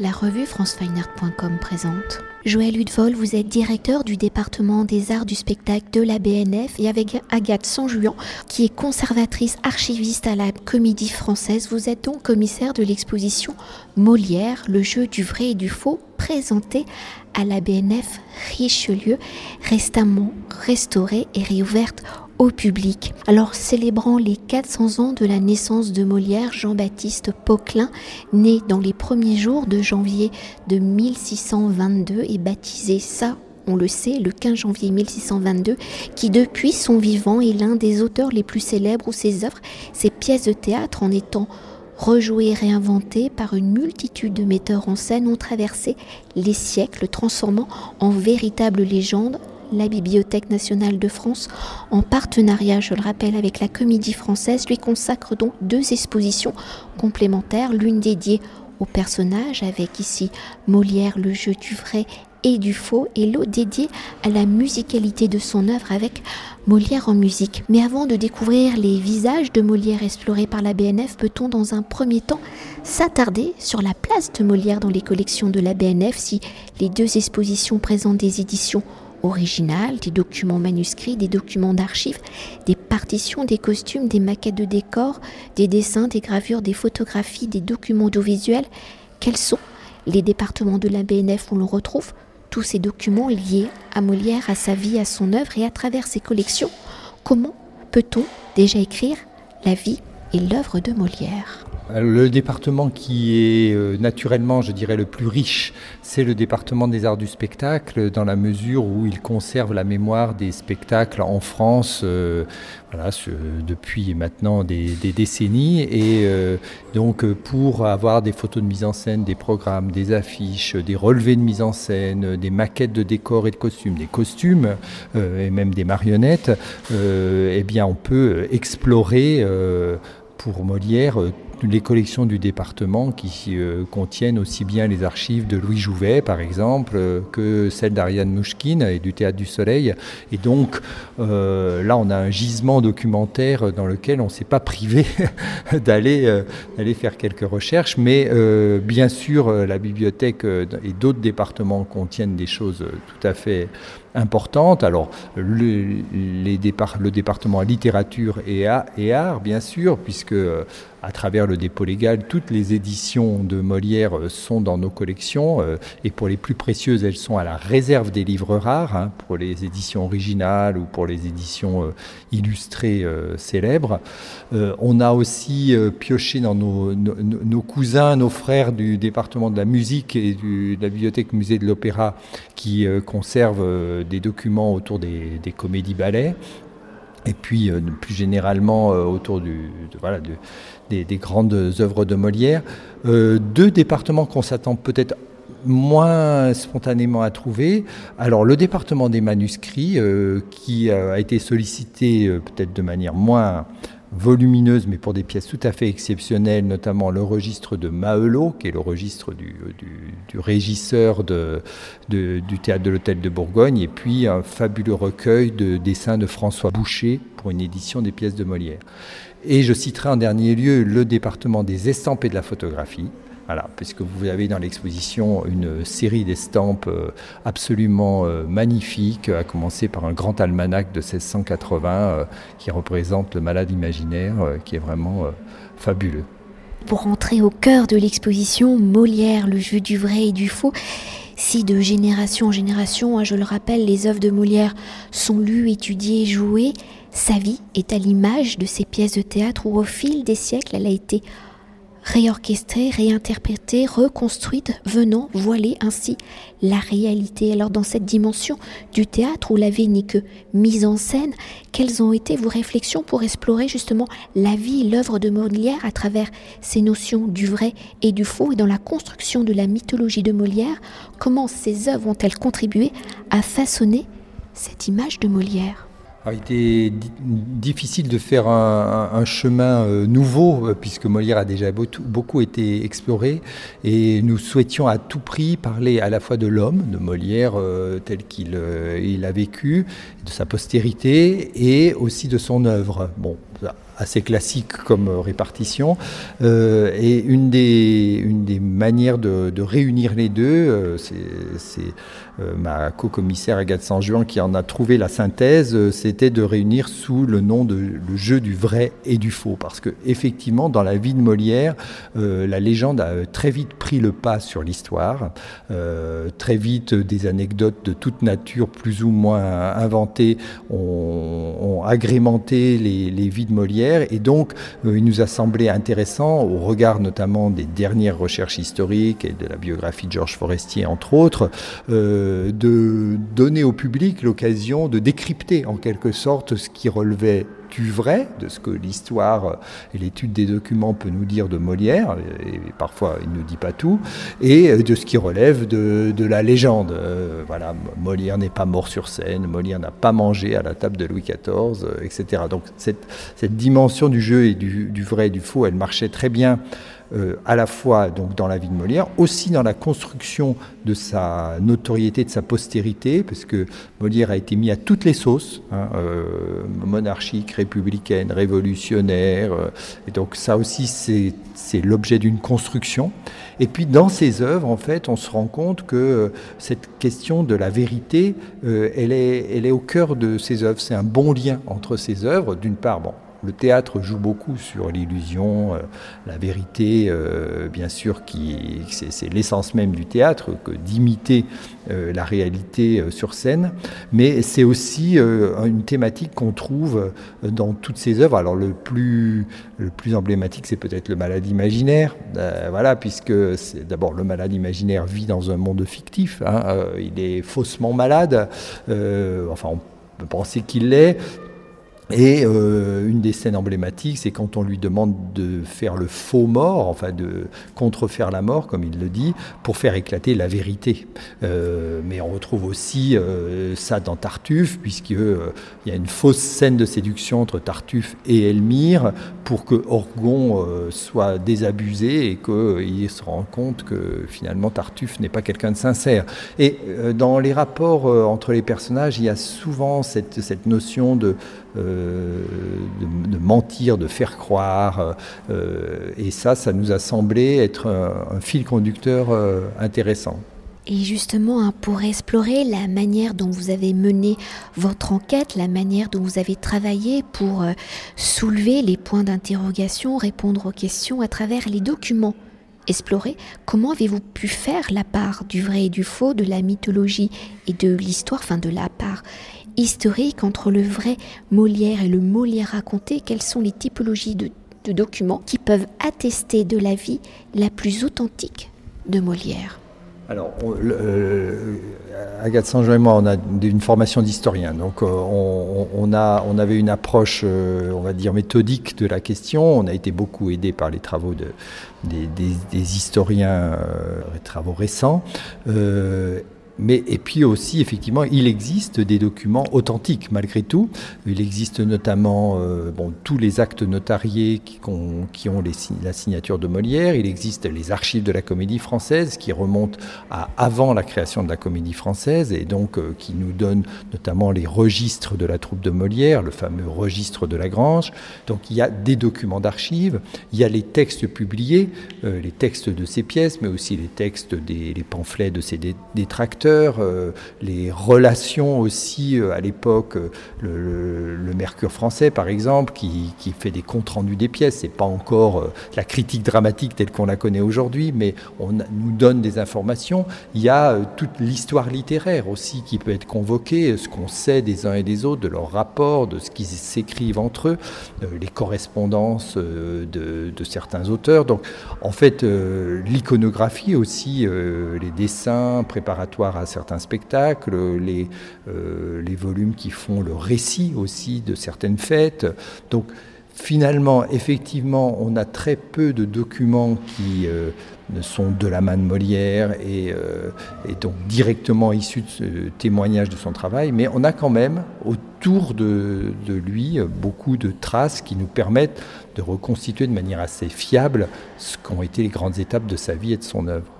La revue francefineart.com présente. Joël Hudevol, vous êtes directeur du département des arts du spectacle de la BNF et avec Agathe Sanjuan, qui est conservatrice archiviste à la Comédie Française, vous êtes donc commissaire de l'exposition Molière, le jeu du vrai et du faux, présenté à la BNF Richelieu, récemment restaurée et réouverte au public. Alors, célébrant les 400 ans de la naissance de Molière, Jean-Baptiste Poquelin, né dans les premiers jours de janvier de 1622 et baptisé ça on le sait, le 15 janvier 1622, qui depuis son vivant est l'un des auteurs les plus célèbres où ses œuvres, ses pièces de théâtre en étant rejouées et réinventées par une multitude de metteurs en scène ont traversé les siècles, transformant en véritable légende la Bibliothèque nationale de France, en partenariat, je le rappelle, avec la Comédie française, lui consacre donc deux expositions complémentaires, l'une dédiée au personnage, avec ici Molière, le jeu du vrai et du faux, et l'autre dédiée à la musicalité de son œuvre avec Molière en musique. Mais avant de découvrir les visages de Molière explorés par la BNF, peut-on dans un premier temps s'attarder sur la place de Molière dans les collections de la BNF si les deux expositions présentent des éditions originales, des documents manuscrits, des documents d'archives, des partitions, des costumes, des maquettes de décors, des dessins, des gravures, des photographies, des documents audiovisuels. Quels sont les départements de la BNF où l'on retrouve tous ces documents liés à Molière, à sa vie, à son œuvre et à travers ses collections? Comment peut-on déjà écrire la vie et l'œuvre de Molière? Le département qui est euh, naturellement, je dirais, le plus riche, c'est le département des arts du spectacle, dans la mesure où il conserve la mémoire des spectacles en France euh, voilà, depuis maintenant des, décennies. Et euh, donc, pour avoir des photos de mise en scène, des programmes, des affiches, des relevés de mise en scène, des maquettes de décors et de costumes, des costumes et même des marionnettes, eh bien, on peut explorer pour Molière les collections du département qui euh, contiennent aussi bien les archives de Louis Jouvet, par exemple, euh, que celles d'Ariane Mouchkine et du Théâtre du Soleil. Et donc, euh, là, on a un gisement documentaire dans lequel on ne s'est pas privé d'aller d'aller faire quelques recherches. Mais bien sûr, la bibliothèque et d'autres départements contiennent des choses tout à fait importantes. Alors, le, département littérature et, art, bien sûr, puisque à travers le dépôt légal, toutes les éditions de Molière euh, sont dans nos collections euh, et pour les plus précieuses, elles sont à la réserve des livres rares, hein, pour les éditions originales ou pour les éditions euh, illustrées célèbres. on a aussi pioché dans nos, cousins, nos frères du département de la musique et de la bibliothèque musée de l'opéra qui conservent des documents autour des, des comédies ballets et puis plus généralement autour du, voilà, de, des, grandes œuvres de Molière. Euh, deux départements qu'on s'attend peut-être moins spontanément à trouver. Alors le département des manuscrits, euh, qui a été sollicité euh, peut-être de manière moins volumineuse, mais pour des pièces tout à fait exceptionnelles, notamment le registre de Mahelot, qui est le registre du, régisseur de, du théâtre de l'Hôtel de Bourgogne, et puis un fabuleux recueil de dessins de François Boucher pour une édition des pièces de Molière. Et je citerai en dernier lieu le département des estampes et de la photographie. Voilà, puisque vous avez dans l'exposition une série d'estampes euh, absolument euh, magnifiques, à commencer par un grand almanach de 1680 euh, qui représente le malade imaginaire, qui est vraiment fabuleux. Pour entrer au cœur de l'exposition, Molière, le jeu du vrai et du faux, si de génération en génération, hein, je le rappelle, les œuvres de Molière sont lues, étudiées, jouées, sa vie est à l'image de ces pièces de théâtre où au fil des siècles elle a été réorchestrée, réinterprétée, reconstruite, venant voiler ainsi la réalité. Alors dans cette dimension du théâtre où la vie n'est que mise en scène, quelles ont été vos réflexions pour explorer justement la vie l'œuvre de Molière à travers ces notions du vrai et du faux et dans la construction de la mythologie de Molière, comment ces œuvres ont-elles contribué à façonner cette image de Molière? Il était difficile de faire un, chemin euh, nouveau, euh, puisque Molière a déjà beaucoup été exploré, et nous souhaitions à tout prix parler à la fois de l'homme, de Molière euh, tel qu'il il a vécu, de sa postérité, et aussi de son œuvre. Bon, assez classique comme répartition. et une des, une des manières de, réunir les deux, c'est ma co-commissaire Agathe Sanjuan qui en a trouvé la synthèse, c'était de réunir sous le nom de le jeu du vrai et du faux. Parce que effectivement, dans la vie de Molière, la légende a très vite pris le pas sur l'histoire. très vite, des anecdotes de toute nature, plus ou moins inventées, ont, agrémenté les, vies Molière. Et donc, euh, il nous a semblé intéressant, au regard notamment des dernières recherches historiques et de la biographie de Georges Forestier, entre autres, euh, de donner au public l'occasion de décrypter en quelque sorte ce qui relevait du vrai, de ce que l'histoire et l'étude des documents peut nous dire de Molière, et parfois il ne dit pas tout, et de ce qui relève de, la légende. Euh, voilà, Molière n'est pas mort sur scène, Molière n'a pas mangé à la table de Louis XIV, euh, etc. Donc cette, dimension du jeu et du vrai et du faux, elle marchait très bien euh, à la fois donc dans la vie de Molière, aussi dans la construction de sa notoriété, de sa postérité, parce que Molière a été mis à toutes les sauces, hein, euh, monarchique, républicaine, révolutionnaire, euh, et donc ça aussi c'est l'objet d'une construction. Et puis dans ses œuvres, en fait, on se rend compte que cette question de la vérité, elle, est, elle est au cœur de ses œuvres. C'est un bon lien entre ses œuvres. D'une part, bon, le théâtre joue beaucoup sur l'illusion, euh, la vérité, euh, bien sûr, c'est l'essence même du théâtre, que d'imiter euh, la réalité sur scène. Mais c'est aussi une thématique qu'on trouve dans toutes ses œuvres. Alors le plus, le plus emblématique, c'est peut-être le malade imaginaire, voilà, puisque d'abord le malade imaginaire vit dans un monde fictif. Hein, il est faussement malade. enfin, on peut penser qu'il l'est, et euh, une des scènes emblématiques, c'est quand on lui demande de faire le faux mort, enfin de contrefaire la mort, comme il le dit, pour faire éclater la vérité. Euh, mais on retrouve aussi euh, ça dans Tartuffe, puisqu'il y a une fausse scène de séduction entre Tartuffe et Elmire, pour que Orgon soit désabusé et qu'il se rende compte que finalement Tartuffe n'est pas quelqu'un de sincère. Et dans les rapports entre les personnages, il y a souvent cette, cette notion de euh, de, mentir, de faire croire. Euh, et ça, ça nous a semblé être un, fil conducteur euh, intéressant. Et justement, hein, pour explorer la manière dont vous avez mené votre enquête, la manière dont vous avez travaillé pour soulever les points d'interrogation, répondre aux questions à travers les documents explorés, comment avez-vous pu faire la part du vrai et du faux, de la mythologie et de l'histoire, enfin de la part historique entre le vrai Molière et le Molière raconté Quelles sont les typologies de, documents qui peuvent attester de la vie la plus authentique de Molière? Alors, euh, Agathe Saint-Jean et moi, on a une formation d'historien, donc euh, on, avait une approche, euh, on va dire, méthodique de la question. On a été beaucoup aidé par les travaux de, des, des, historiens, les travaux récents. Mais, et puis aussi, effectivement, il existe des documents authentiques malgré tout. Il existe notamment euh, tous les actes notariés qui, ont, la signature de Molière. Il existe les archives de la comédie française qui remontent à avant la création de la comédie française et donc euh, qui nous donnent notamment les registres de la troupe de Molière, le fameux registre de la Grange. Donc il y a des documents d'archives, il y a les textes publiés, euh, les textes de ces pièces, mais aussi les textes des les pamphlets de ces détracteurs euh, les relations aussi euh, à l'époque, euh, le, Mercure français par exemple, qui, fait des comptes rendus des pièces. C'est pas encore la critique dramatique telle qu'on la connaît aujourd'hui, mais on nous donne des informations. Il y a toute l'histoire littéraire aussi qui peut être convoquée, ce qu'on sait des uns et des autres, de leurs rapports, de ce qu'ils s'écrivent entre eux, les correspondances de, de, certains auteurs. Donc en fait, l'iconographie aussi, les dessins préparatoires certains spectacles, les, euh, les volumes qui font le récit aussi de certaines fêtes. Donc finalement, effectivement, on a très peu de documents qui euh, sont de la main de Molière et, euh, donc directement issus de ce témoignage de son travail, mais on a quand même autour de, de lui beaucoup de traces qui nous permettent de reconstituer de manière assez fiable ce qu'ont été les grandes étapes de sa vie et de son œuvre.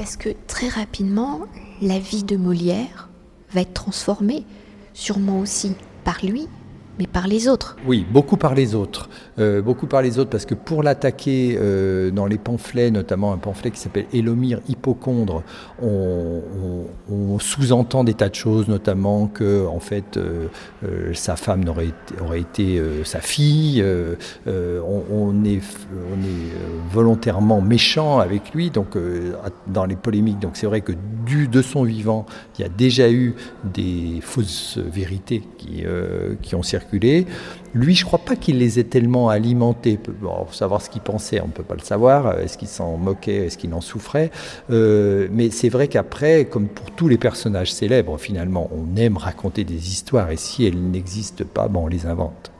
Parce que très rapidement, la vie de Molière va être transformée, sûrement aussi par lui, mais par les autres. Oui, beaucoup par les autres. Euh, beaucoup par les autres, parce que pour l'attaquer euh, dans les pamphlets, notamment un pamphlet qui s'appelle Élomire Hippocondre, on, sous-entend des tas de choses, notamment que en fait euh, sa femme aurait été, sa fille. On, est, on est volontairement méchant avec lui, donc dans les polémiques. Donc c'est vrai que du de son vivant, il y a déjà eu des fausses vérités qui, qui ont circulé lui, je ne crois pas qu'il les ait tellement alimentés. pour savoir ce qu'il pensait, on ne peut pas le savoir. Est-ce qu'il s'en moquait Est-ce qu'il en souffrait? Euh, Mais c'est vrai qu'après, comme pour tous les personnages célèbres, finalement, on aime raconter des histoires. Et si elles n'existent pas, on les invente.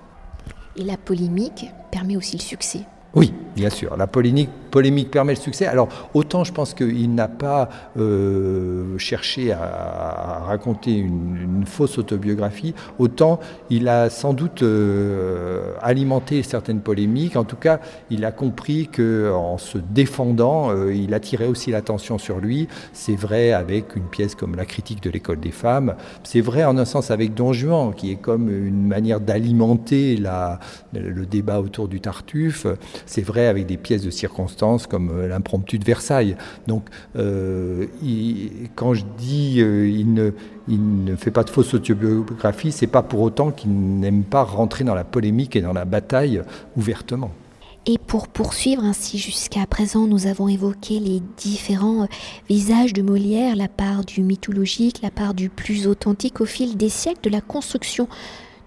Et la polémique permet aussi le succès. Oui, bien sûr. La polémique, polémique permet le succès. Alors, autant je pense qu'il n'a pas euh, cherché à, raconter une, fausse autobiographie, autant il a sans doute euh, alimenté certaines polémiques. En tout cas, il a compris qu'en se défendant, euh, il attirait aussi l'attention sur lui. C'est vrai avec une pièce comme La critique de l'école des femmes. C'est vrai en un sens avec Don Juan, qui est comme une manière d'alimenter le débat autour du Tartuffe. C'est vrai avec des pièces de comme euh, l'impromptu de Versailles. Donc, euh, quand je dis euh, ne, il ne fait pas de fausse autobiographie, c'est pas pour autant qu'il n'aime pas rentrer dans la polémique et dans la bataille ouvertement. Et pour poursuivre ainsi jusqu'à présent, nous avons évoqué les différents visages de Molière, la part du mythologique, la part du plus authentique au fil des siècles de la construction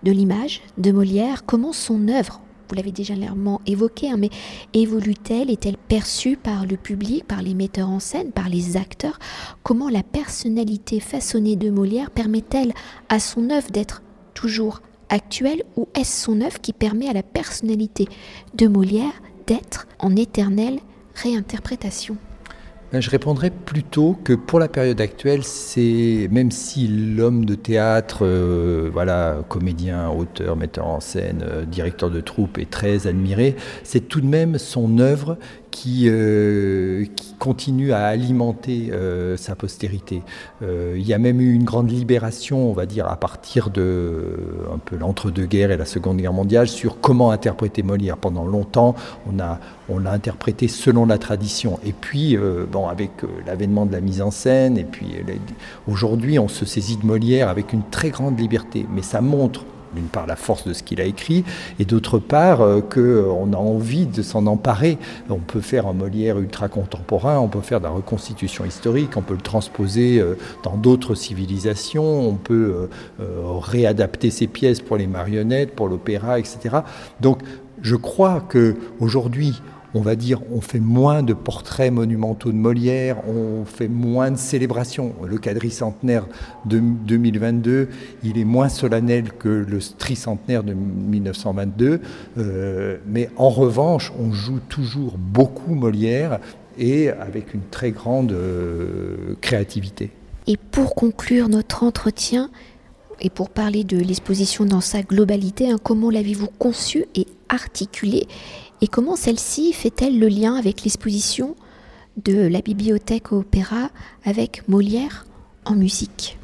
de l'image de Molière, comment son œuvre vous l'avez déjà légèrement évoqué, hein, mais évolue-t-elle, est-elle perçue par le public, par les metteurs en scène, par les acteurs? Comment la personnalité façonnée de Molière permet-elle à son œuvre d'être toujours actuelle ou est-ce son œuvre qui permet à la personnalité de Molière d'être en éternelle réinterprétation? Je répondrais plutôt que pour la période actuelle, c'est même si l'homme de théâtre, euh, voilà, comédien, auteur, metteur en scène, euh, directeur de troupe est très admiré, c'est tout de même son œuvre qui, euh, qui continue à alimenter euh, sa postérité. Euh, il y a même eu une grande libération, on va dire, à partir de un peu l'entre-deux-guerres et la Seconde Guerre mondiale, sur comment interpréter Molière. Pendant longtemps, on a on l'a interprété selon la tradition. Et puis, bon, avec l'avènement de la mise en scène, et puis aujourd'hui, on se saisit de Molière avec une très grande liberté. Mais ça montre d'une part la force de ce qu'il a écrit, et d'autre part euh, qu'on a envie de s'en emparer. On peut faire un Molière ultra contemporain, on peut faire de la reconstitution historique, on peut le transposer euh, dans d'autres civilisations, on peut euh, réadapter ses pièces pour les marionnettes, pour l'opéra, etc. Donc je crois que aujourd'hui on va dire, on fait moins de portraits monumentaux de Molière, on fait moins de célébrations. Le quadricentenaire de 2022, il est moins solennel que le tricentenaire de 1922, euh, mais en revanche, on joue toujours beaucoup Molière et avec une très grande euh, créativité. Et pour conclure notre entretien, et pour parler de l'exposition dans sa globalité, hein, comment l'avez-vous conçue et articulée? Et comment celle-ci fait-elle le lien avec l'exposition de la bibliothèque opéra avec Molière en musique?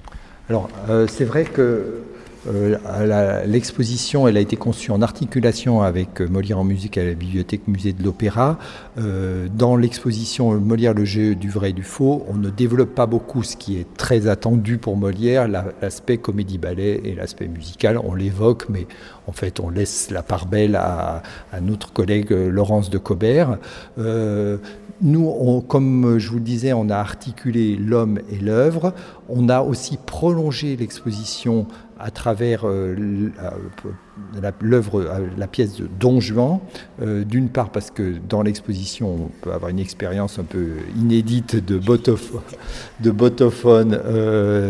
Alors, euh, c'est vrai que euh, l'exposition, elle a été conçue en articulation avec euh, Molière en musique à la bibliothèque musée de l'Opéra. dans l'exposition Molière, le jeu du vrai et du faux, on ne développe pas beaucoup ce qui est très attendu pour Molière, l'aspect comédie-ballet et l'aspect musical. On l'évoque, mais en fait, on laisse la part belle à, notre collègue euh, Laurence de Cobert. Euh, nous, comme je vous le disais, on a articulé l'homme et l'œuvre. On a aussi prolongé l'exposition à travers euh, l'œuvre, la, pièce de Don Juan, d'une part parce que dans l'exposition, on peut avoir une expérience un peu inédite de, botophone, de botophone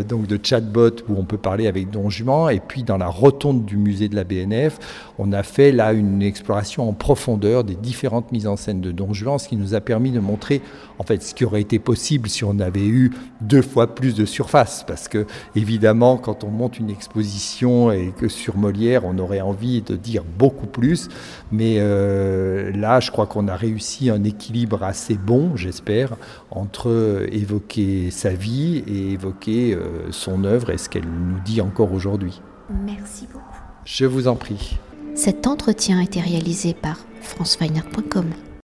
donc de chatbot, où on peut parler avec Don Juan, et puis dans la rotonde du musée de la BNF, on a fait là une exploration en profondeur des différentes mises en scène de Don Juan, ce qui nous a permis de montrer en fait ce qui aurait été possible si on avait eu deux fois plus de surface. Parce que évidemment, quand on monte une exposition et que sur Molière, on aurait envie de dire beaucoup plus. Mais euh, là, je crois qu'on a réussi un équilibre assez bon, j'espère, entre évoquer sa vie et évoquer euh, son œuvre et ce qu'elle nous dit encore aujourd'hui. Merci beaucoup. Je vous en prie. Cet entretien a été réalisé par franceweiner.com.